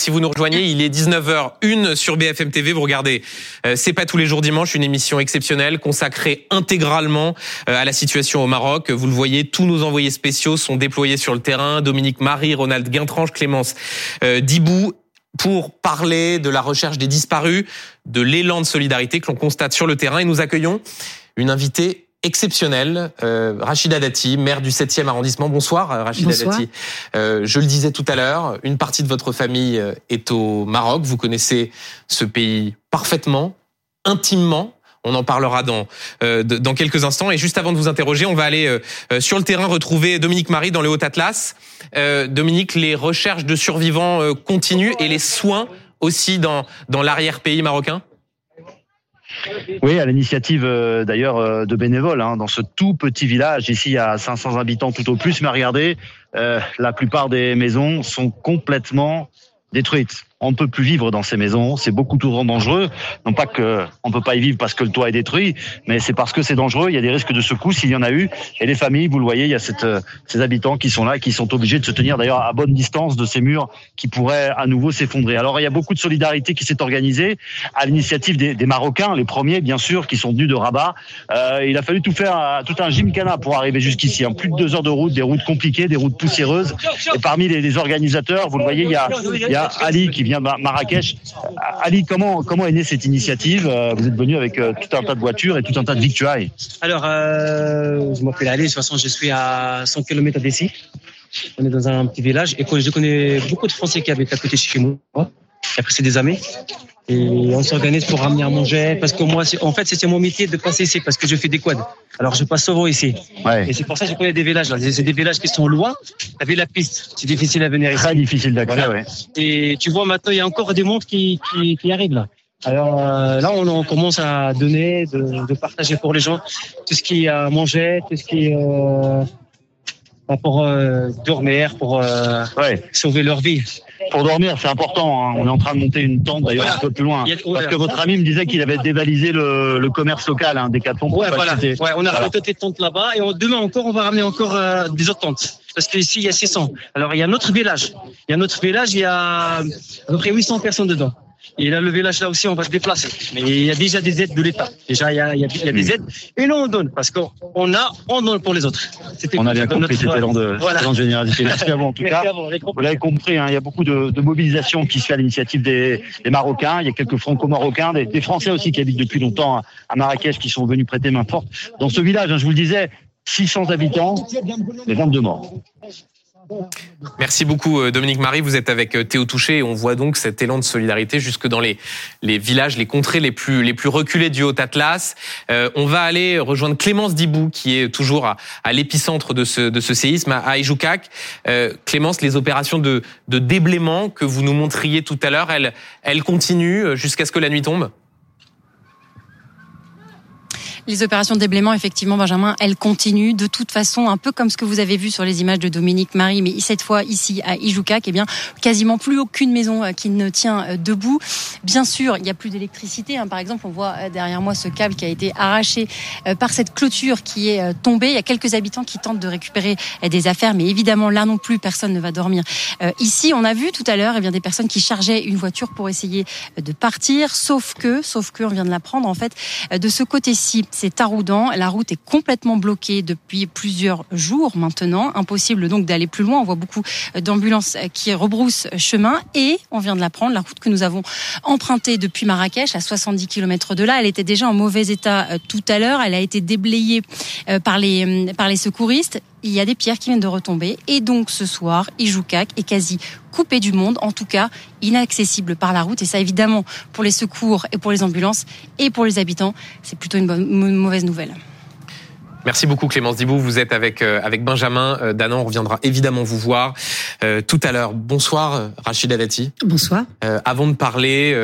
Si vous nous rejoignez, il est 19h01 sur BFM TV. Vous regardez, euh, c'est pas tous les jours dimanche, une émission exceptionnelle consacrée intégralement euh, à la situation au Maroc. Vous le voyez, tous nos envoyés spéciaux sont déployés sur le terrain. Dominique Marie, Ronald Guintranche, Clémence euh, Dibou pour parler de la recherche des disparus, de l'élan de solidarité que l'on constate sur le terrain. Et nous accueillons une invitée exceptionnel. Euh, Rachida Dati, maire du 7e arrondissement. Bonsoir euh, Rachida Dati. Euh, je le disais tout à l'heure, une partie de votre famille euh, est au Maroc. Vous connaissez ce pays parfaitement, intimement. On en parlera dans euh, dans quelques instants. Et juste avant de vous interroger, on va aller euh, sur le terrain retrouver Dominique Marie dans le Haut-Atlas. Dominique, les recherches de survivants continuent et les soins aussi dans dans l'arrière-pays marocain? Oui, à l'initiative euh, d'ailleurs euh, de bénévoles, hein, dans ce tout petit village. Ici, il y a 500 habitants tout au plus, mais regardez, euh, la plupart des maisons sont complètement détruites on ne peut plus vivre dans ces maisons. C'est beaucoup trop dangereux. Non pas que on peut pas y vivre parce que le toit est détruit, mais c'est parce que c'est dangereux. Il y a des risques de secousses s'il y en a eu. Et les familles, vous le voyez, il y a cette, euh, ces habitants qui sont là qui sont obligés de se tenir d'ailleurs à bonne distance de ces murs qui pourraient à nouveau s'effondrer. Alors il y a beaucoup de solidarité qui s'est organisée à l'initiative des, des, Marocains, les premiers bien sûr, qui sont venus de Rabat. Euh, il a fallu tout faire, tout un gymkhana pour arriver jusqu'ici. En plus de deux heures de route, des routes compliquées, des routes poussiéreuses. Et parmi les, les organisateurs, vous le voyez, il y a, il y a Ali qui vient Marrakech. Ali, comment, comment est née cette initiative euh, Vous êtes venu avec euh, tout un tas de voitures et tout un tas de victuailles. Alors, euh, je m'appelle Ali, de toute façon, je suis à 100 km d'ici. On est dans un petit village et je connais beaucoup de Français qui habitent à côté de chez moi, qui apprécient des amis. Et on s'organise pour ramener à manger. Parce que moi, en fait, c'est mon métier de passer ici parce que je fais des quads. Alors, je passe souvent ici. Ouais. Et c'est pour ça que je connais des villages. C'est des villages qui sont loin. Vu la piste. C'est difficile à venir ici. Très difficile d'accès, ouais. Et tu vois, maintenant, il y a encore des mondes qui, qui, qui arrivent là. Alors euh, là, on, on, commence à donner, de, de, partager pour les gens tout ce qui est à manger, tout ce qui est euh, pour euh, dormir, pour euh, ouais. sauver leur vie pour dormir, c'est important. Hein. On est en train de monter une tente d'ailleurs un peu plus loin. Parce que votre ami me disait qu'il avait dévalisé le, le commerce local, hein, des cartons. Ouais, voilà. Ouais, on a ramené des tentes là-bas et on, demain encore, on va ramener encore euh, des autres tentes. Parce qu'ici, il y a 600. Alors, il y a notre village. Il y a notre village, il y a à peu près 800 personnes dedans. Et là, le village, là aussi, on va se déplacer. Mais il y a déjà des aides de l'État. Déjà, il y, a, il, y a, il y a, des aides. Et nous, on donne. Parce qu'on a, on donne pour les autres. On a bien compris, c'était l'élan de, voilà. de généralité. Merci à vous, en tout cas. Vous l'avez compris, hein, il y a beaucoup de, de mobilisation qui se fait à l'initiative des, des, Marocains. Il y a quelques franco-marocains, des, des, Français aussi qui habitent depuis longtemps à Marrakech, qui sont venus prêter main forte. Dans ce village, hein, je vous le disais, 600 habitants, et 22 morts. Merci beaucoup euh, Dominique Marie, vous êtes avec euh, Théo Touché et on voit donc cet élan de solidarité jusque dans les, les villages, les contrées les plus, les plus reculées du Haut-Atlas. Euh, on va aller rejoindre Clémence Dibou qui est toujours à, à l'épicentre de ce, de ce séisme à Ijoukak. Euh, Clémence, les opérations de, de déblaiement que vous nous montriez tout à l'heure, elles, elles continuent jusqu'à ce que la nuit tombe? Les opérations de déblaiement, effectivement, Benjamin, elles continuent de toute façon, un peu comme ce que vous avez vu sur les images de Dominique Marie, mais cette fois ici à Ijoukak, eh bien, quasiment plus aucune maison euh, qui ne tient euh, debout. Bien sûr, il n'y a plus d'électricité. Hein. Par exemple, on voit euh, derrière moi ce câble qui a été arraché par cette clôture qui est tombée. Il y a quelques habitants qui tentent de récupérer des affaires, mais évidemment, là non plus, personne ne va dormir. Ici, on a vu tout à l'heure, eh bien, des personnes qui chargeaient une voiture pour essayer de partir, sauf que, sauf que, on vient de l'apprendre, en fait, de ce côté-ci, c'est Taroudan. La route est complètement bloquée depuis plusieurs jours maintenant. Impossible donc d'aller plus loin. On voit beaucoup d'ambulances qui rebroussent chemin. Et on vient de l'apprendre, la route que nous avons empruntée depuis Marrakech, à 70 km de là, elle était déjà en mauvais état euh, tout à l'heure. Elle a été déblayée euh, par les, euh, par les secouristes il y a des pierres qui viennent de retomber. Et donc ce soir, Ijoukak est quasi coupé du monde, en tout cas inaccessible par la route. Et ça, évidemment, pour les secours et pour les ambulances et pour les habitants, c'est plutôt une, une mauvaise nouvelle. Merci beaucoup Clémence Dibou. Vous êtes avec euh, avec Benjamin euh, Danan. On reviendra évidemment vous voir euh, tout à l'heure. Bonsoir Rachida Dati. Bonsoir. avant de parler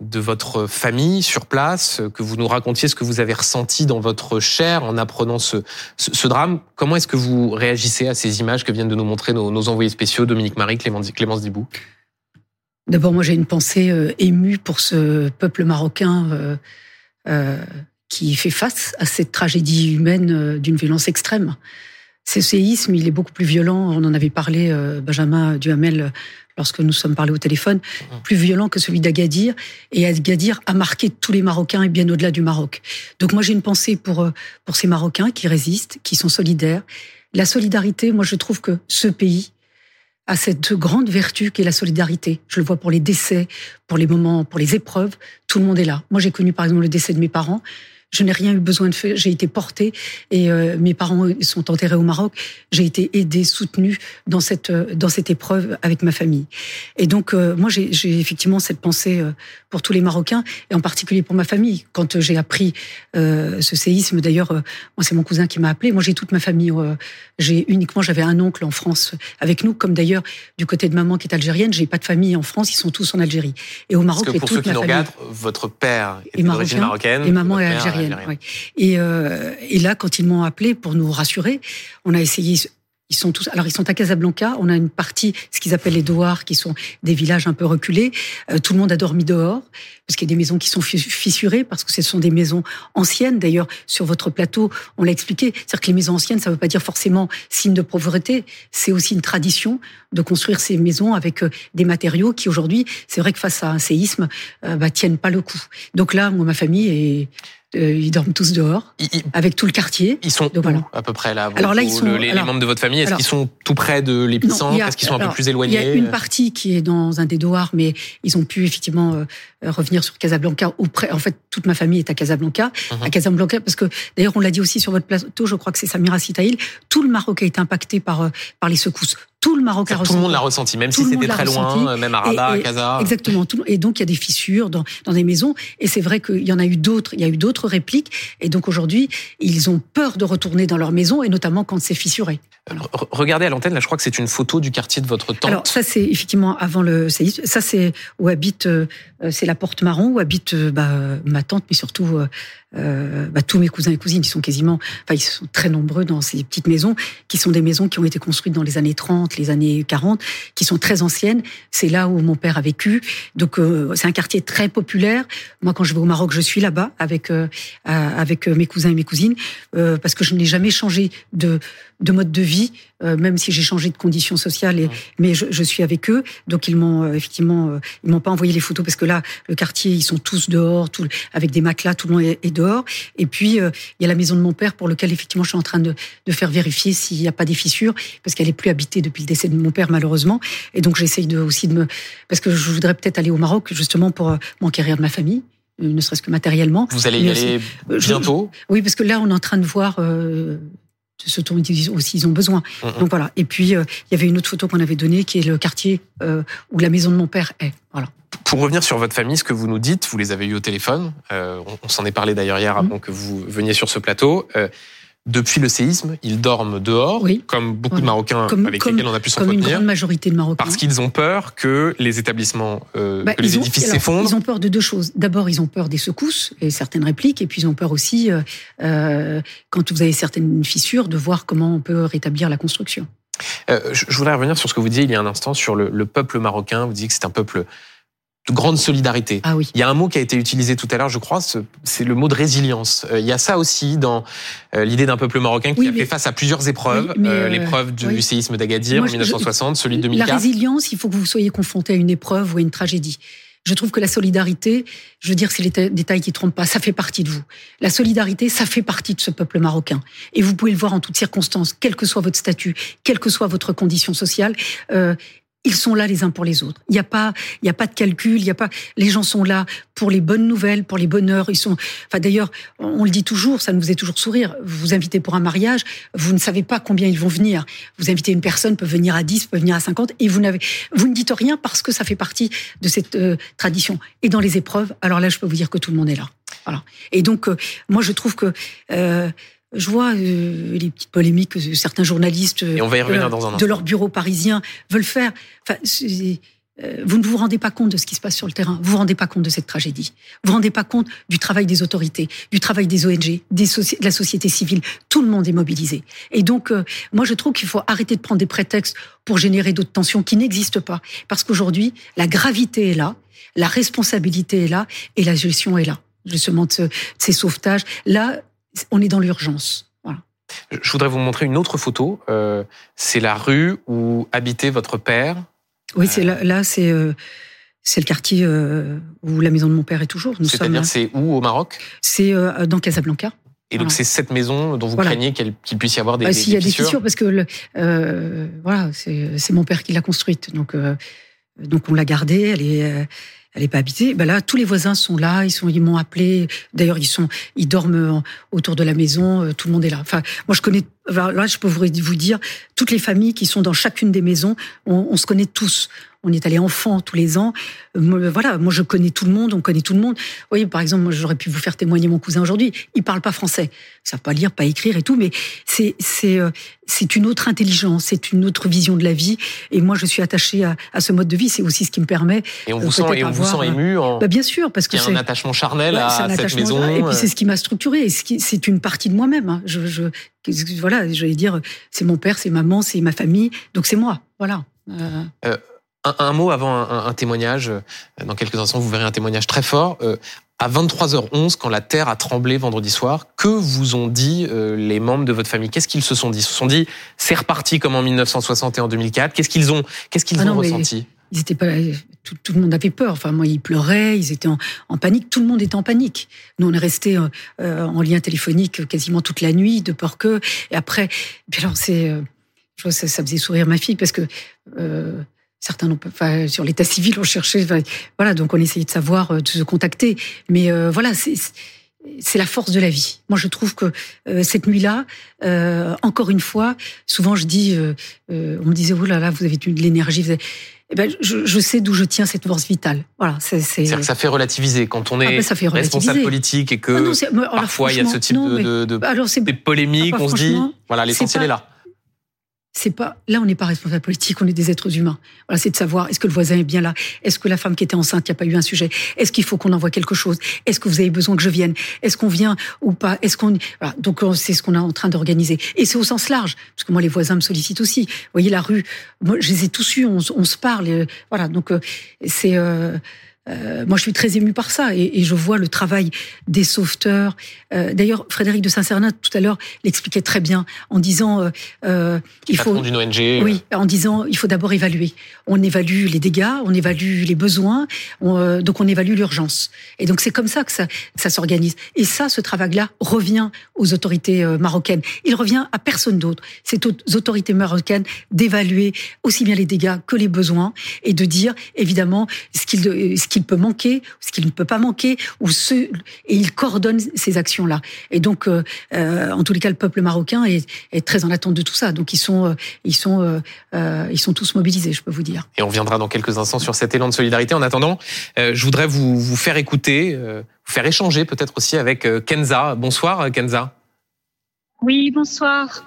de votre famille sur place, que vous nous racontiez ce que vous avez ressenti dans votre chair en apprenant ce, ce, ce drame, comment est-ce que vous réagissez à ces images que viennent de nous montrer nos, nos envoyés spéciaux, Dominique Marie, Clémence, Clémence Dibou? D'abord, moi j'ai une pensée émue pour ce peuple marocain qui fait face à cette tragédie humaine euh, d'une violence extrême. Ce séisme, il est beaucoup plus violent. On en avait parlé, euh, Benjamin Duhamel, lorsque nous sommes parlé au téléphone, plus violent que celui d'Agadir. Et Agadir a marqué tous les Marocains et bien au-delà du Maroc. Donc moi, j'ai une pensée pour, euh, pour ces Marocains qui résistent, qui sont solidaires. La solidarité, moi, je trouve que ce pays a cette grande vertu qui est la solidarité. Je le vois pour les décès, pour les moments, pour les épreuves. Tout le monde est là. Moi, j'ai connu, par exemple, le décès de mes parents. Je n'ai rien eu besoin de faire. J'ai été portée et euh, mes parents sont enterrés au Maroc. J'ai été aidée, soutenue dans cette euh, dans cette épreuve avec ma famille. Et donc euh, moi j'ai effectivement cette pensée pour tous les Marocains et en particulier pour ma famille. Quand j'ai appris ce séisme, d'ailleurs, moi c'est mon cousin qui m'a appelé. Moi j'ai toute ma famille. j'ai uniquement j'avais un oncle en France avec nous, comme d'ailleurs du côté de maman qui est algérienne. J'ai pas de famille en France. Ils sont tous en Algérie. Et au Maroc, Parce que pour ceux qui nous regardent, votre père est d'origine marocaine et maman est algérienne. Et, euh, et là, quand ils m'ont appelé pour nous rassurer, on a essayé ils sont tous, alors ils sont à Casablanca. On a une partie, ce qu'ils appellent les douars, qui sont des villages un peu reculés. Euh, tout le monde a dormi dehors parce qu'il y a des maisons qui sont fissurées parce que ce sont des maisons anciennes. D'ailleurs, sur votre plateau, on l'a expliqué. C'est-à-dire que les maisons anciennes, ça ne veut pas dire forcément signe de pauvreté. C'est aussi une tradition de construire ces maisons avec euh, des matériaux qui aujourd'hui, c'est vrai que face à un séisme, euh, bah, tiennent pas le coup. Donc là, moi, ma famille est euh, ils dorment tous dehors, avec tout le quartier. Ils sont où, à peu près là Alors là, ils sont, les, membres de votre famille, est-ce qu'ils sont tout près de l'épicentre? Est-ce qu'ils sont un peu plus éloignés? Il y a une partie qui est dans un des douars, mais ils ont pu effectivement euh, revenir sur Casablanca. Ou près, en fait, toute ma famille est à Casablanca, mhm. à Casablanca, parce que d'ailleurs, on l'a dit aussi sur votre plateau, je crois que c'est Samira Sitaïl, tout le Maroc a été impacté par, euh, par les secousses tout le Maroc a ressenti. Tout le monde l'a ressenti, même si c'était très loin, même à Rabat, à Casa. Exactement. et donc, il y a des fissures dans, dans des maisons. Et c'est vrai qu'il y en a eu d'autres. Il y a eu d'autres répliques. Et donc, aujourd'hui, ils ont peur de retourner dans leur maison, et notamment quand c'est fissuré. Regardez à l'antenne, là, je crois que c'est une photo du quartier de votre tante. Alors, ça, c'est effectivement avant le séisme. Ça, c'est où habite, euh, c'est la porte marron, où habite euh, bah, ma tante, mais surtout euh, euh, bah, tous mes cousins et cousines, ils sont quasiment, enfin, ils sont très nombreux dans ces petites maisons, qui sont des maisons qui ont été construites dans les années 30, les années 40, qui sont très anciennes. C'est là où mon père a vécu. Donc, euh, c'est un quartier très populaire. Moi, quand je vais au Maroc, je suis là-bas avec euh, avec mes cousins et mes cousines, parce que je n'ai jamais changé de de mode de vie, même si j'ai changé de conditions sociales. Et, mais je, je, suis avec eux, donc ils m'ont effectivement, ils m'ont pas envoyé les photos parce que là, le quartier, ils sont tous dehors, tout, avec des matelas, tout le monde est, est et puis, euh, il y a la maison de mon père pour lequel, effectivement, je suis en train de, faire vérifier s'il n'y a pas des fissures, parce qu'elle est plus habitée depuis le décès de mon père, malheureusement. Et donc, j'essaye de, aussi de me... Parce que je voudrais peut-être aller au Maroc, justement, pour euh, m'enquérir de ma famille euh, ne serait-ce que matériellement. Vous allez y aller bientôt? Oui, parce que là, on est en train de voir ce dont aussi ils ont besoin. Donc voilà. Et puis, il y avait une autre photo qu'on avait donnée, qui est le quartier où la maison de mon père est. Voilà. Pour revenir sur votre famille, ce que vous nous dites, vous les avez eu au téléphone. Euh, on, s'en est parlé d'ailleurs hier avant mm. que vous veniez sur ce plateau. Euh, depuis le séisme, ils dorment dehors, comme beaucoup de Marocains avec lesquels on a pu s'entretenir. Comme une grande majorité de Marocains. Parce qu'ils ont peur que les établissements, euh, bah, que les édifices s'effondrent. Ils ont peur de deux choses. D'abord, ils ont peur des secousses et certaines répliques, et puis ils ont peur aussi, quand vous avez certaines fissures, de voir comment on peut rétablir la construction. je, voudrais revenir sur ce que vous disiez il y a un instant sur le, le peuple marocain. Vous disiez que c'est un peuple grande solidarité. Ah oui. Il y a un mot qui a été utilisé tout à l'heure, je crois, c'est le mot de résilience. Euh, il y a ça aussi dans euh, l'idée d'un peuple marocain qui a fait face à plusieurs épreuves. Euh, l'épreuve du séisme d'Agadir en 1960, celui de 2004. La résilience, il faut que vous soyez confronté à une épreuve ou à une tragédie. Je trouve que la solidarité, je veux dire, c'est les détails qui trompent pas, ça fait partie de vous. La solidarité, ça fait partie de ce peuple marocain. Et vous pouvez le voir en toutes circonstances, quel que soit votre statut, quelle que soit votre condition sociale. Euh, ils sont là les uns pour les autres. Il n'y a pas, il y a pas de calcul. Il y a pas. Les gens sont là pour les bonnes nouvelles, pour les bonheurs. Ils sont. Enfin, d'ailleurs, on le dit toujours, ça nous faisait toujours sourire. Vous vous invitez pour un mariage, vous ne savez pas combien ils vont venir. Vous invitez une personne, peut venir à 10, peut venir à 50, et vous n'avez, vous ne dites rien parce que ça fait partie de cette euh, tradition. Et dans les épreuves, alors là, je peux vous dire que tout le monde est là. Voilà. Et donc, euh, moi, je trouve que euh, je vois euh, les petites polémiques que certains journalistes Et on va y revenir euh, dans un de leur bureau parisien veulent faire. Enfin, euh, vous ne vous rendez pas compte de ce qui se passe sur le terrain. Vous vous rendez pas compte de cette tragédie. Vous vous rendez pas compte du travail des autorités, du travail des ONG, des de la société civile. Tout le monde est mobilisé. Et donc, moi, je trouve qu'il faut arrêter de prendre des prétextes pour générer d'autres tensions qui n'existent pas. Parce qu'aujourd'hui, la gravité est là, la responsabilité est là, et la gestion est là justement de, ces sauvetages. Là, on est dans l'urgence. Je voudrais vous montrer une autre photo. Euh, c'est la rue où habitait votre père Oui, c'est là, là c'est c'est le quartier où la maison de mon père est toujours. C'est-à-dire, c'est où au Maroc? C'est dans Casablanca. Et donc c'est cette maison dont vous craignez qu'il puisse y avoir des, bah, S'il y a des fissures, parce que le, euh, voilà, c'est mon père qui l'a construite, donc euh, donc on l'a gardée, elle est euh, elle est pas habitée. Ben là, tous les voisins sont là, ils sont, ils m'ont appelé. D'ailleurs, ils sont, ils dorment autour de la maison. Euh, tout le monde est là. Enfin, moi, je connais. Là, je peux vous dire toutes les familles qui sont dans chacune des maisons. On, on se connaît tous on est allé enfant tous les ans. voilà, moi je connais tout le monde, on connaît tout le monde. Vous voyez, par exemple, moi j'aurais pu vous faire témoigner mon cousin aujourd'hui. Il parle pas français, ils savent pas lire, pas écrire et tout, mais c'est c'est euh, c'est une autre intelligence, c'est une autre vision de la vie. Et moi je suis attachée à, à ce mode de vie. C'est aussi ce qui me permet. Et on vous sent et on vous sent ému. En... Bah, bien sûr, parce que c'est un attachement charnel à cette maison. Et puis c'est ce qui m'a structuré. Et c'est une partie de moi-même. Hein. Je, je voilà, j'allais dire, c'est mon père, c'est maman, c'est ma famille, donc c'est moi. Voilà. Euh... Euh, un, mot avant un, témoignage. Dans quelques instants, vous verrez un témoignage très fort. Euh, à 23h11, quand la Terre a tremblé vendredi soir, que vous ont dit euh, les membres de votre famille? Qu'est-ce qu'ils se sont dit? Ils se sont dit, c'est reparti comme en 1960 et en 2004. Qu'est-ce qu'ils ont, qu'est-ce qu'ils ah ont ressenti? ils étaient pas, tout, le monde avait peur. Enfin, moi, ils pleuraient, ils étaient en, panique. Tout le monde était en panique. Nous, on est resté euh, en lien téléphonique quasiment toute la nuit, de peur que. Et après, alors c'est, ça, ça, faisait sourire ma fille parce que certains n'ont pas, enfin, sur l'état civil, on cherchait, voilà, donc on essayait de savoir, euh, de se contacter. Mais euh, voilà, c'est c'est la force de la vie. Moi, je trouve que euh, cette nuit-là, encore une fois, souvent je dis, on me disait, oh là là, vous avez de l'énergie. Eh ben, je, je sais d'où je tiens cette force vitale. Voilà, c'est. C'est-à-dire que ça fait relativiser quand on est responsable politique et que ah parfois il y a ce type de, de, alors, des polémiques, ah, on se dit, voilà, l'essentiel est là c'est pas là on n'est pas responsable politique, on est des êtres humains. Voilà, c'est de savoir est-ce que le voisin est bien là, est-ce que la femme qui était enceinte, il n'y a pas eu un sujet, est-ce qu'il faut qu'on envoie quelque chose, est-ce que vous avez besoin que je vienne, est-ce qu'on vient ou pas, est-ce qu'on voilà, donc c'est ce qu'on est en train d'organiser. Et c'est au sens large parce que moi les voisins me sollicitent aussi. Vous voyez la rue, moi je les ai tous eus, on, se parle, voilà. Donc euh, c'est euh, euh, moi, je suis très émue par ça et, et je vois le travail des sauveteurs. Euh, D'ailleurs, Frédéric de Saint-Cernin tout à l'heure l'expliquait très bien en disant euh, euh il faut d'une ONG. Oui, en disant il faut d'abord évaluer. On évalue les dégâts, on évalue les besoins, on, donc on évalue l'urgence. Et donc c'est comme ça que ça, ça s'organise. Et ça, ce travail-là revient aux autorités marocaines. Il revient à personne d'autre. C'est aux autorités marocaines d'évaluer aussi bien les dégâts que les besoins et de dire évidemment ce qu'il ce qu'il peut manquer, ce qu'il ne peut pas manquer, ou ce, et il coordonne ces actions-là. Et donc, euh, euh, en tous les cas, le peuple marocain est, est, très en attente de tout ça. Donc, ils sont, euh, ils sont, euh, ils sont tous mobilisés, je peux vous dire. Et on viendra dans quelques instants sur cet élan de solidarité. En attendant, je voudrais vous, vous faire écouter, vous faire échanger peut-être aussi avec Kenza. Bonsoir, Kenza. Oui, bonsoir.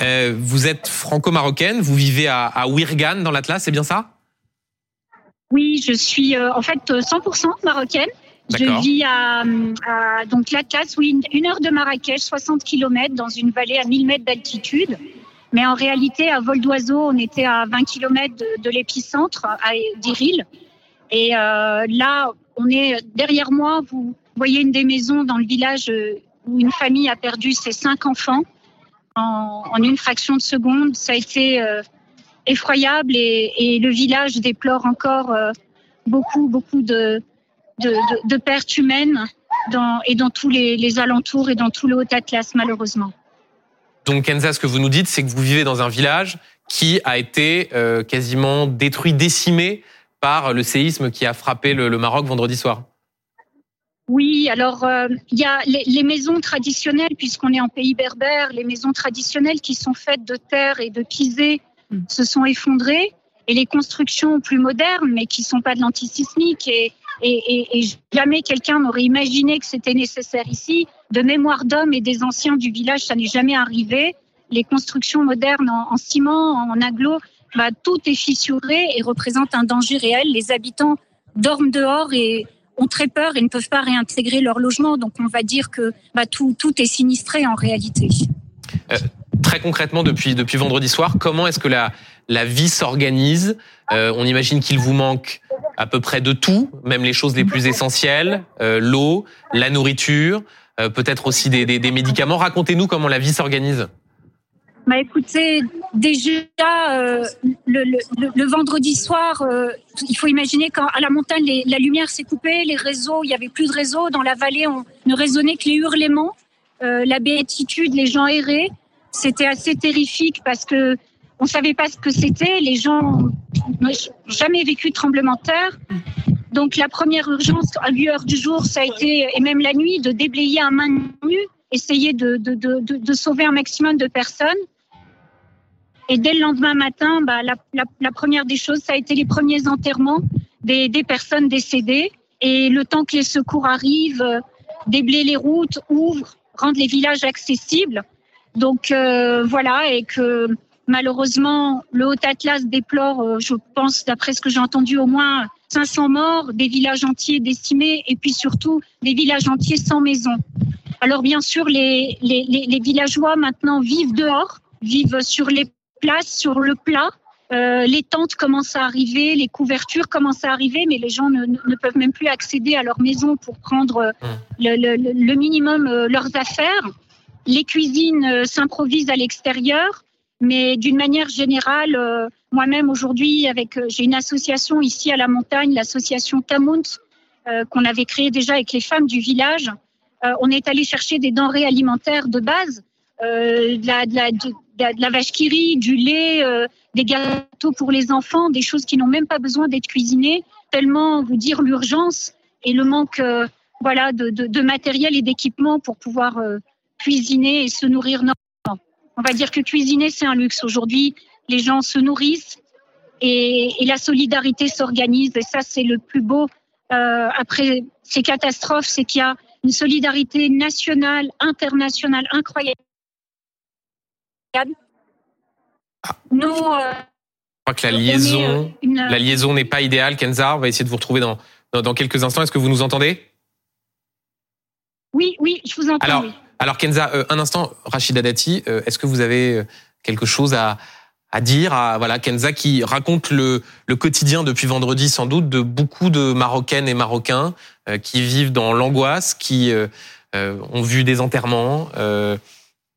vous êtes franco-marocaine, vous vivez à, à Wirgan dans l'Atlas, c'est bien ça? Oui, je suis euh, en fait 100% euh, marocaine. Je vis à, donc l'Atlas, oui, une heure de Marrakech, 60 km dans une vallée à 1000 mètres d'altitude. Mais en réalité, à vol d'oiseau, on était à 20 km de, l'épicentre, à Diril. Et euh, là, on est derrière moi. Vous voyez une des maisons dans le village où une famille a perdu ses cinq enfants en, en une fraction de seconde. Ça a été effroyable et, le village déplore encore euh, beaucoup, beaucoup de, de, pertes humaines dans, et dans tous les, alentours et dans tout le Haut-Atlas, malheureusement. Donc, Kenza, ce que vous nous dites, c'est que vous vivez dans un village qui a été euh, quasiment détruit, décimé par le séisme qui a frappé le, Maroc vendredi soir. Oui, alors euh, il y a les, les maisons traditionnelles, puisqu'on est en pays berbère, les maisons traditionnelles qui sont faites de terre et de pisé se sont effondrés et les constructions plus modernes, mais qui sont pas de l'antisismique et, et, et, jamais quelqu'un n'aurait imaginé que c'était nécessaire ici. De mémoire d'hommes et des anciens du village, ça n'est jamais arrivé. Les constructions modernes en, ciment, en aglo, bah, tout est fissuré et représente un danger réel. Les habitants dorment dehors et ont très peur et ne peuvent pas réintégrer leur logement. Donc on va dire que bah, tout, tout est sinistré en réalité. Euh, très concrètement, depuis, depuis vendredi soir, comment est-ce que la, la vie s'organise? Euh, On imagine qu'il vous manque à peu près de tout, même les choses les plus essentielles, euh, l'eau, la nourriture, peut-être aussi des, des, médicaments. Racontez-nous comment la vie s'organise. Bah écoutez, déjà euh, le, le, vendredi soir, euh, il faut imaginer qu'à la montagne, la lumière s'est coupée, les réseaux, il y avait plus de réseaux. Dans la vallée, on ne résonnait que les hurlements, euh, la béatitude, les gens erraient. C'était assez terrifique parce que on savait pas ce que c'était. Les gens n'ont jamais vécu de tremblement de terre. Donc la première urgence à l'heure du jour, ça a été, et même la nuit, de déblayer un main nue, essayer de, de, de, de sauver un maximum de personnes. Et dès le lendemain matin, bah, la, la, la, première des choses, ça a été les premiers enterrements des, des personnes décédées. Et le temps que les secours arrivent, euh, déblayer les routes, ouvrent, rendre les villages accessibles. Donc euh, voilà, et que malheureusement, le Haut Atlas déplore, euh, je pense, d'après ce que j'ai entendu, au moins 500 morts, des villages entiers décimés, et puis surtout des villages entiers sans maison. Alors bien sûr, les, les, les, les villageois maintenant vivent dehors, vivent sur les place sur le plat. Euh, les tentes commencent à arriver, les couvertures commencent à arriver, mais les gens ne, ne peuvent même plus accéder à leur maison pour prendre euh, Hum. le, le, le minimum euh, leurs affaires. Les cuisines euh, s'improvisent à l'extérieur, mais d'une manière générale, euh, moi-même aujourd'hui, avec euh, j'ai une association ici à la montagne, l'association Tamunt, euh, qu'on avait créée déjà avec les femmes du village. On est allé chercher des denrées alimentaires de base, de, la, de, la, de, la vache qui du lait, des gâteaux pour les enfants, des choses qui n'ont même pas besoin d'être cuisinées, tellement vous dire l'urgence et le manque voilà, de, matériel et d'équipement pour pouvoir cuisiner et se nourrir normalement. On va dire que cuisiner, c'est un luxe. Aujourd'hui, les gens se nourrissent et, et la solidarité s'organise. Et ça, c'est le plus beau euh, après ces catastrophes, c'est qu'il y a une solidarité nationale, internationale incroyable. Nous, euh, Je crois que la liaison, euh, une- la liaison n'est pas idéale. Kenza, on va essayer de vous retrouver dans, dans, dans quelques instants. Est-ce que vous nous entendez? Oui, oui, je vous entends. Alors, oui. Alors Kenza, euh, un instant, Rachida Dati, euh, est-ce que vous avez euh, quelque chose à, dire à voilà Kenza qui raconte le, quotidien depuis vendredi sans doute de beaucoup de Marocaines et Marocains qui vivent dans l'angoisse, qui ont vu des enterrements,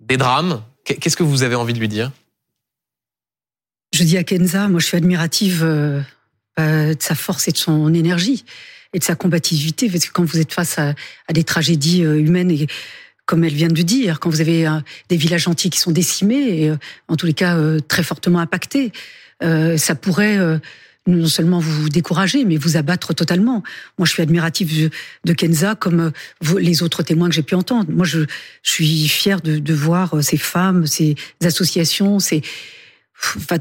des drames. Qu'est- Qu'est-ce que vous avez envie de lui dire? Je dis à Kenza, moi je suis admirative de sa force et de son énergie et de sa combativité, parce que quand vous êtes face à, à des tragédies humaines, et comme elle vient de le dire, quand vous avez euh, des villages entiers qui sont décimés, et euh, en tous les cas euh, très fortement impactés, ça pourrait non seulement vous décourager, mais vous abattre totalement. Moi, je suis admirative de, Kenza, comme les autres témoins que j'ai pu entendre. Moi, je, je suis fière de, de voir ces femmes, ces associations, ces, enfin,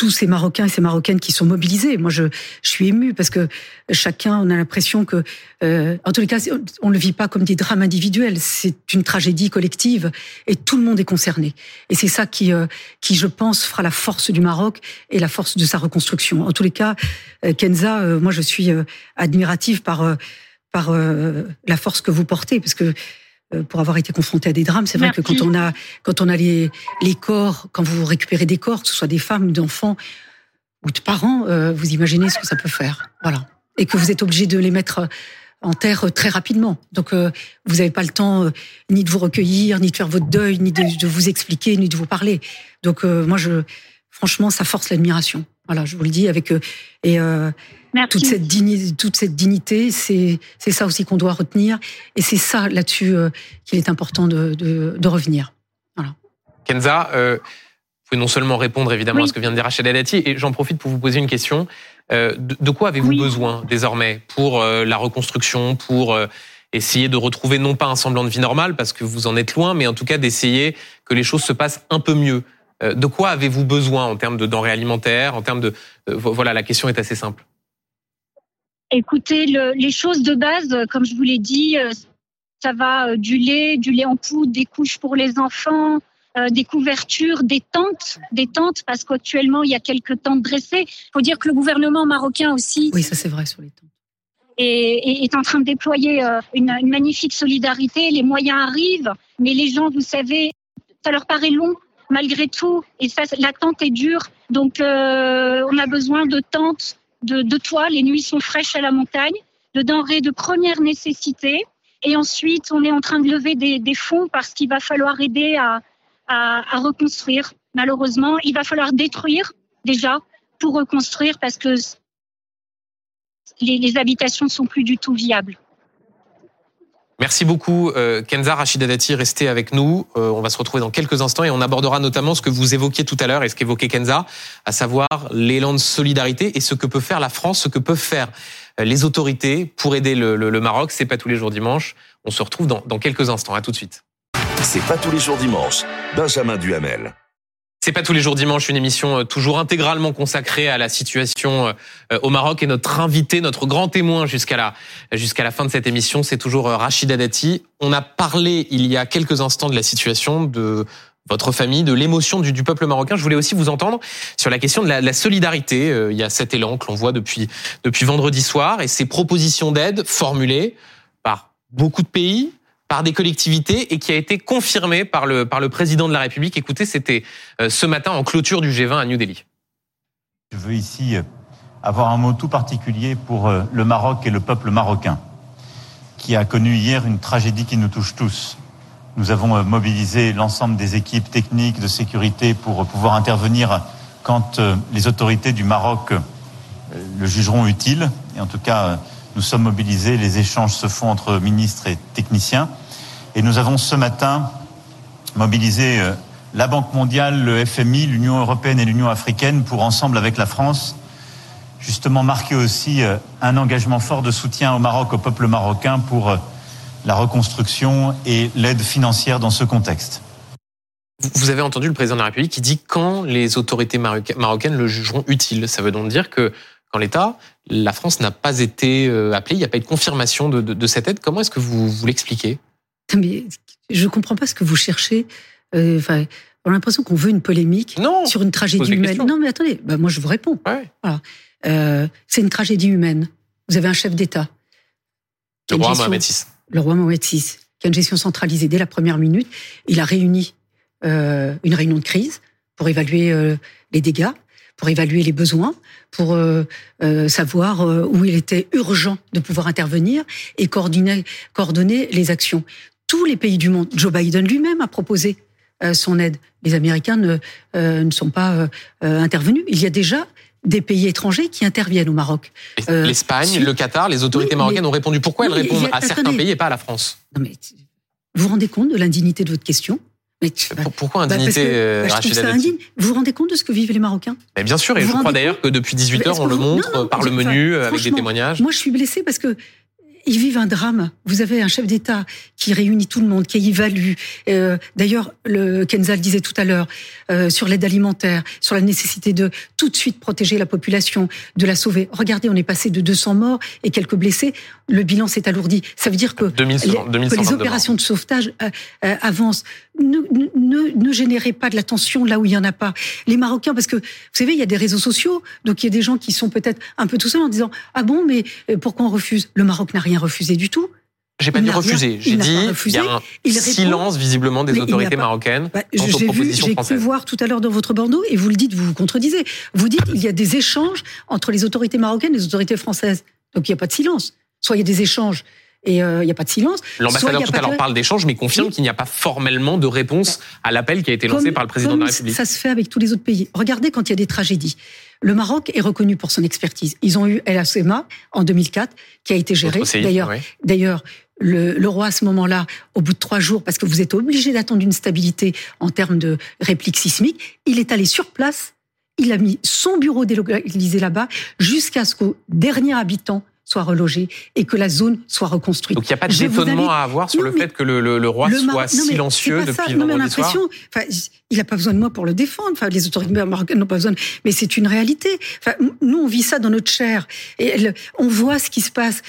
tous ces Marocains et ces Marocaines qui sont mobilisés. Moi, je, je suis émue parce que chacun, on a l'impression que, euh, en tous les cas, on ne le vit pas comme des drames individuels. C'est une tragédie collective et tout le monde est concerné. Et c'est ça qui, euh, qui, je pense, fera la force du Maroc et la force de sa reconstruction. En tous les cas, euh, Kenza, euh, moi, je suis euh, admirative par euh, par euh, la force que vous portez, parce que pour avoir été confronté à des drames, c'est vrai Merci. que quand on a quand on a les les corps, quand vous récupérez des corps, que ce soit des femmes, d'enfants ou de parents, euh, vous imaginez ce que ça peut faire, voilà, et que vous êtes obligé de les mettre en terre euh, très rapidement. Donc euh, vous n'avez pas le temps euh, ni de vous recueillir, ni de faire votre deuil, ni de, de vous expliquer, ni de vous parler. Donc euh, moi je franchement ça force l'admiration. Voilà, je vous le dis avec euh, et euh, Merci. toute cette dignité, toute cette dignité, c'est c'est ça aussi qu'on doit retenir, et c'est ça là-dessus euh, qu'il est important de, de, de revenir. Kenza, euh, vous pouvez non seulement répondre évidemment Oui. à ce que vient de dire Rachida Dati, et j'en profite pour vous poser une question. Euh, de, de quoi avez-vous Oui. besoin désormais pour euh, la reconstruction, pour euh, essayer de retrouver non pas un semblant de vie normale, parce que vous en êtes loin, mais en tout cas d'essayer que les choses se passent un peu mieux Euh, De quoi avez-vous besoin en termes de denrées alimentaires, en termes de... euh, vo- voilà, la question est assez simple. Écoutez, le- les choses de base, euh, comme je vous l'ai dit, euh, ça va euh, du lait, du lait en poudre, des couches pour les enfants, euh, des couvertures, des tentes, des tentes, parce qu'actuellement il y a quelques tentes dressées. Il faut dire que le gouvernement marocain aussi Oui, ça c'est vrai sur les temps. est, est- est en train de déployer euh, une, une magnifique solidarité. Les moyens arrivent, mais les gens, vous savez, ça leur paraît long malgré tout. Et ça, l'attente est dure. Donc, euh, on a besoin de tentes, de, de toits. Les nuits sont fraîches à la montagne, de denrées de première nécessité. Et ensuite, on est en train de lever des, fonds parce qu'il va falloir aider à, à, à reconstruire. malheureusement. Il va falloir détruire déjà pour reconstruire parce que les, les habitations ne sont plus du tout viables. Merci beaucoup, euh, Kenza Rachida Dati, restez avec nous. Euh, on va se retrouver dans quelques instants et on abordera notamment ce que vous évoquiez tout à l'heure et ce qu'évoquait Kenza, à savoir l'élan de solidarité et ce que peut faire la France, ce que peuvent faire euh, les autorités pour aider le, le, le Maroc. C'est pas tous les jours dimanche. On se retrouve dans, dans quelques instants. À tout de suite. C'est pas tous les jours dimanche. Benjamin Duhamel. C'est pas tous les jours dimanche, une émission euh, toujours intégralement consacrée à la situation euh, au Maroc et notre invité, notre grand témoin jusqu'à la jusqu'à la fin de cette émission, c'est toujours euh, Rachida Dati. On a parlé il y a quelques instants de la situation de votre famille, de l'émotion du, peuple marocain. Je voulais aussi vous entendre sur la question de la, la solidarité. il y a cet élan que l'on voit depuis depuis vendredi soir et ces propositions d'aide formulées par beaucoup de pays, par des collectivités et qui a été confirmé par le, par le président de la République. Écoutez, c'était euh, ce matin en clôture du G20 à New Delhi. Je veux ici euh, avoir un mot tout particulier pour euh, le Maroc et le peuple marocain, qui a connu hier une tragédie qui nous touche tous. Nous avons mobilisé l'ensemble des équipes techniques de sécurité pour pouvoir intervenir quand les autorités du Maroc le jugeront utile. Et en tout cas, nous sommes mobilisés, les échanges se font entre ministres et techniciens. Et nous avons ce matin mobilisé euh, la Banque mondiale, le FMI, l'Union européenne et l'Union africaine pour, ensemble avec la France, justement marquer aussi euh, un engagement fort de soutien au Maroc, au peuple marocain pour euh, la reconstruction et l'aide financière dans ce contexte. Vous avez entendu le président de la République qui dit quand les autorités marocaines le jugeront utile. Ça veut donc dire que l'État, la France n'a pas été appelée, il n'y a pas eu de confirmation de cette aide. Comment est-ce que vous, vous l'expliquez? Mais je comprends pas ce que vous cherchez. Euh, on a l'impression qu'on veut une polémique non, sur une tragédie humaine. Non, mais attendez, bah, moi je vous réponds. Ouais. Voilà. Euh, c'est une tragédie humaine. Vous avez un chef d'État. Le roi Mohamed VI. Le roi Mohamed VI, qui a une gestion centralisée dès la première minute. Il a réuni euh, une réunion de crise pour évaluer euh, les dégâts, pour évaluer les besoins, pour savoir où il était urgent de pouvoir intervenir et coordonner, coordonner les actions. Tous les pays du monde, Joe Biden lui-même a proposé euh, son aide. Les Américains ne, euh, ne sont pas intervenus. Il y a déjà des pays étrangers qui interviennent au Maroc. L'Espagne, le Qatar, les autorités oui, marocaines mais, ont répondu. Pourquoi oui, elles répondent a, à certains attendez, pays et pas à la France? Non mais, Vous vous rendez compte de l'indignité de votre question? Mais, Pourquoi indignité bah, que, bah, je ça indigne. Vous vous rendez compte de ce que vivent les Marocains? Mais Bien sûr, et vous je crois d'ailleurs que depuis 18 heures, on le montre non, non, par le menu, avec des témoignages. Moi, je suis blessée parce que ils vivent un drame. Vous avez un chef d'État qui réunit tout le monde, qui évalue. Euh, D'ailleurs, le Kenza le disait tout à l'heure euh, sur l'aide alimentaire, sur la nécessité de tout de suite protéger la population, de la sauver. Regardez, on est passé de 200 morts et quelques blessés. Le bilan s'est alourdi. Ça veut dire que, 2000, les, que les opérations de sauvetage euh, euh, avancent. Ne, ne, ne générez pas de la tension là où il y en a pas. Les Marocains, parce que vous savez, il y a des réseaux sociaux, donc il y a des gens qui sont peut-être un peu tout seuls en disant ah bon, mais euh, pourquoi on refuse? Le Maroc n'a rien refusé du tout. J'ai pas dit refuser, j'ai dit il y a un il silence répond, visiblement des autorités marocaines bah, quant aux propositions J'ai cru voir tout à l'heure dans votre bandeau, et vous le dites, vous vous contredisez. Vous dites il y a des échanges entre les autorités marocaines et les autorités françaises. Donc il n'y a pas de silence. Soit il y a des échanges et il euh, n'y a pas de silence. L'ambassadeur tout à l'heure de... parle d'échanges, mais confirme qu'il n'y a pas formellement de réponse à l'appel qui a été lancé comme, par le président de la République. Ça se fait avec tous les autres pays. Regardez quand il y a des tragédies. Le Maroc est reconnu pour son expertise. Ils ont eu El Asema en 2004, qui a été géré. D'ailleurs, oui. d'ailleurs, le, le, roi à ce moment-là, au bout de trois jours, parce que vous êtes obligé d'attendre une stabilité en termes de réplique sismique, il est allé sur place. Il a mis son bureau délocalisé là-bas jusqu'à ce qu'au dernier habitant soit relogé et que la zone soit reconstruite. Donc il n'y a pas d'étonnement à avoir sur non, le fait que le, le, le roi le soit silencieux depuis ça. non, mais vendredi soir. Enfin, il n'a pas besoin de moi pour le défendre. Enfin, les autorités marocaines n'ont pas besoin. De... Mais c'est une réalité. Enfin, nous, on vit ça dans notre chair. Et on voit ce qui se passe.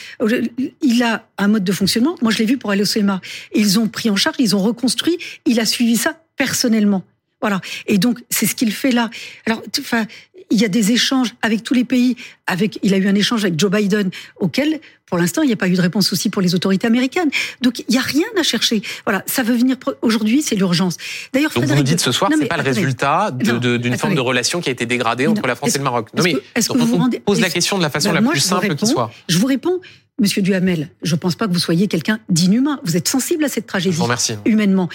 Il a un mode de fonctionnement. Moi, je l'ai vu pour aller au CMA. Ils ont pris en charge, ils ont reconstruit. Il a suivi ça personnellement. Voilà. Et donc, c'est ce qu'il fait là. Alors, enfin, il y a des échanges avec tous les pays. Avec, il a eu un échange avec Joe Biden, auquel, pour l'instant, il n'y a pas eu de réponse aussi pour les autorités américaines. Donc, il n'y a rien à chercher. Voilà, ça veut venir aujourd'hui, c'est l'urgence. D'ailleurs, donc vous nous dites ce soir, c'est pas attendez, le résultat d'une forme de relation qui a été dégradée entre non, la France et le Maroc. Non, mais est-ce que, est que vous rendez, pose la question de la façon ben la moi, plus simple qui soit. Je vous réponds. Monsieur Duhamel, je ne pense pas que vous soyez quelqu'un d'inhumain. Vous êtes sensible à cette tragédie. Je vous remercie. Humainement.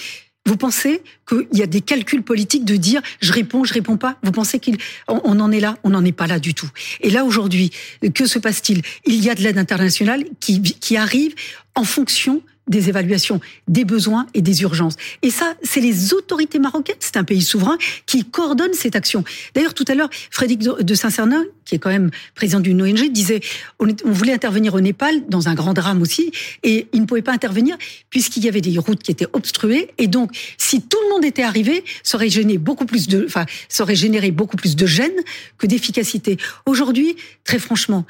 Vous pensez qu'il y a des calculs politiques de dire je réponds, je réponds pas? Vous pensez qu'on on en est là? On n'en est pas là du tout. Et là aujourd'hui, que se passe-t-il? Il y a de l'aide internationale qui, qui arrive en fonction des évaluations des besoins et des urgences. Et ça, c'est les autorités marocaines, c'est un pays souverain qui coordonne cette action. D'ailleurs, tout à l'heure, Frédéric de Saint-Cernin, qui est quand même président d'une ONG, disait on, voulait intervenir au Népal dans un grand drame aussi, et il ne pouvait pas intervenir puisqu'il y avait des routes qui étaient obstruées. Et donc, si tout le monde était arrivé, ça aurait généré beaucoup plus de, enfin, ça aurait généré beaucoup plus de gêne que d'efficacité. Aujourd'hui, très franchement,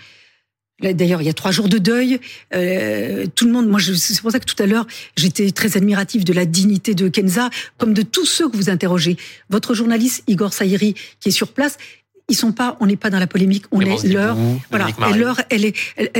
D'ailleurs, il y a trois jours de deuil. Euh, tout le monde, moi, c'est pour ça que tout à l'heure, j'étais très admiratif de la dignité de Kenza, comme de tous ceux que vous interrogez. Votre journaliste Igor Saïri, qui est sur place, ils sont pas, on n'est pas dans la polémique, on est l'heure, voilà, l'heure, elle est,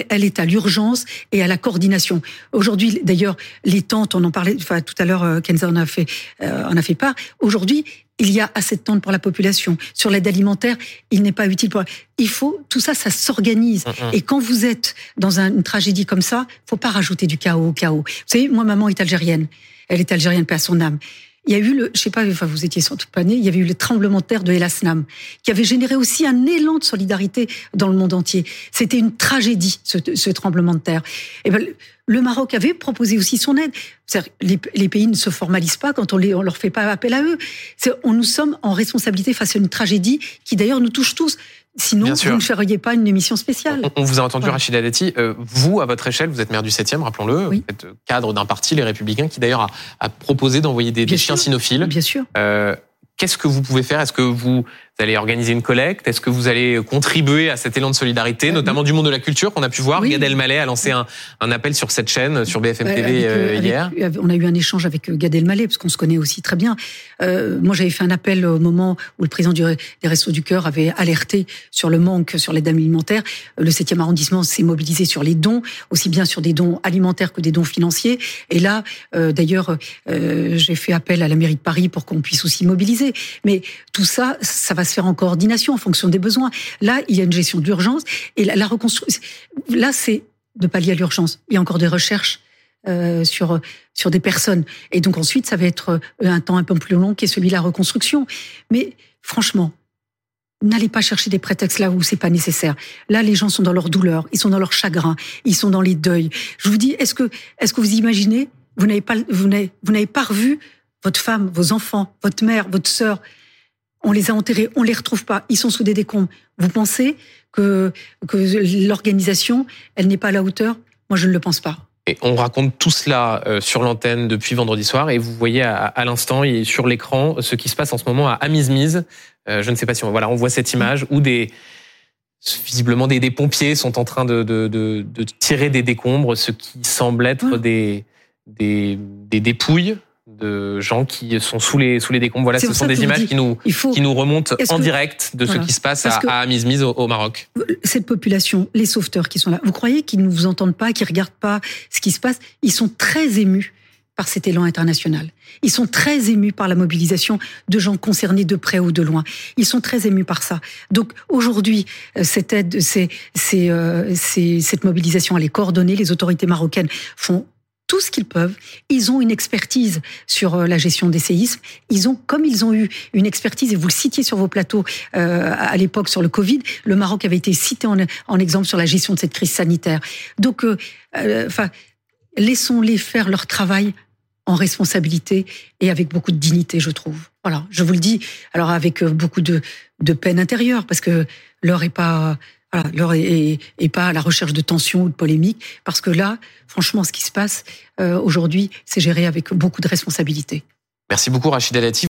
elle, est à l'urgence et à la coordination. Aujourd'hui, d'ailleurs, les tentes, on en parlait, enfin tout à l'heure, euh, Kenza en a fait, euh, en a fait part. Aujourd'hui, il y a assez de tentes pour la population. Sur l'aide alimentaire, il n'est pas utile pour. Il faut tout ça, ça s'organise. Mm, mm. Et quand vous êtes dans une tragédie comme ça, faut pas rajouter du chaos au chaos. Vous savez, moi, maman est algérienne. Elle est algérienne, pas son âme il y a eu le, je sais pas, enfin vous étiez sans doute il y avait eu le tremblement de terre de El Asnam, qui avait généré aussi un élan de solidarité dans le monde entier. C'était une tragédie ce, ce, tremblement de terre. Et ben, le Maroc avait proposé aussi son aide. Les, les, pays ne se formalisent pas quand on, on leur fait pas appel à eux. On nous sommes en responsabilité face à une tragédie qui d'ailleurs nous touche tous. Sinon, vous ne feriez pas une émission spéciale. On, vous a entendu, Rachida Dati. Euh, vous, à votre échelle, vous êtes maire du 7e, rappelons-le. Vous êtes cadre d'un parti, les Républicains, qui d'ailleurs a, proposé d'envoyer des, des chiens cynophiles. Bien sûr. Euh, Qu'est-ce que vous pouvez faire? Est-ce que vous allez organiser une collecte Est-ce que vous allez contribuer à cet élan de solidarité, notamment du monde de la culture qu'on a pu voir? Gad Elmaleh a lancé un, un, appel sur cette chaîne, sur BFM TV euh, hier. on a eu un échange avec euh, Gad Elmaleh, parce qu'on se connaît aussi très bien. Euh, moi, j'avais fait un appel au moment où le président du, des Restos du Cœur avait alerté sur le manque sur l'aide alimentaire. Le 7e arrondissement s'est mobilisé sur les dons, aussi bien sur des dons alimentaires que des dons financiers. Et là, euh, d'ailleurs, euh, j'ai fait appel à la mairie de Paris pour qu'on puisse aussi mobiliser mais tout ça, ça va se faire en coordination en fonction des besoins. Là, il y a une gestion d'urgence et la, reconstruction. Là, c'est de pallier à l'urgence. Il y a encore des recherches euh, sur sur des personnes. Et donc ensuite, ça va être euh, un temps un peu plus long qui est celui de la reconstruction. Mais franchement, n'allez pas chercher des prétextes là où c'est pas nécessaire. Là, les gens sont dans leur douleur, ils sont dans leur chagrin, ils sont dans les deuils. Je vous dis, est-ce que est-ce que vous imaginez vous n'avez pas vous n'avez pas revu votre femme, vos enfants, votre mère, votre sœur, on les a enterrés, on les retrouve pas, ils sont sous des décombres. Vous pensez que, que l'organisation, elle n'est pas à la hauteur? Moi, je ne le pense pas. Et on raconte tout cela euh, sur l'antenne depuis vendredi soir et vous voyez à, l'instant et sur l'écran ce qui se passe en ce moment à Amizmiz. Euh, je ne sais pas si on voilà on voit cette image où des visiblement des, pompiers sont en train de, de, tirer des décombres, ce qui semble être des, des, des dépouilles de gens qui sont sous les sous les décombres. Voilà, ce sont des images qui nous qui nous remontent en direct de ce qui se passe à, à Amizmiz au, Maroc. Cette population, les sauveteurs qui sont là, vous croyez qu'ils ne vous entendent pas, qu'ils regardent pas ce qui se passe? Ils sont très émus par cet élan international. Ils sont très émus par la mobilisation de gens concernés de près ou de loin. Ils sont très émus par ça. Donc aujourd'hui, euh, cette aide, c'est, c'est, euh, c'est, cette mobilisation, elle est coordonnée. Les autorités marocaines font tout ce qu'ils peuvent. Ils ont une expertise sur euh, la gestion des séismes. Ils ont, comme ils ont eu une expertise, et vous le citiez sur vos plateaux euh, à l'époque sur le Covid, le Maroc avait été cité en, en, exemple sur la gestion de cette crise sanitaire. Donc, euh, enfin, laissons-les faire leur travail en responsabilité et avec beaucoup de dignité, je trouve. Voilà, je vous le dis. Alors avec beaucoup de, de peine intérieure, parce que l'heure est pas voilà, et, pas à la recherche de tensions ou de polémiques, parce que là, franchement, ce qui se passe euh, aujourd'hui, c'est géré avec beaucoup de responsabilité. Merci beaucoup, Rachida Dati.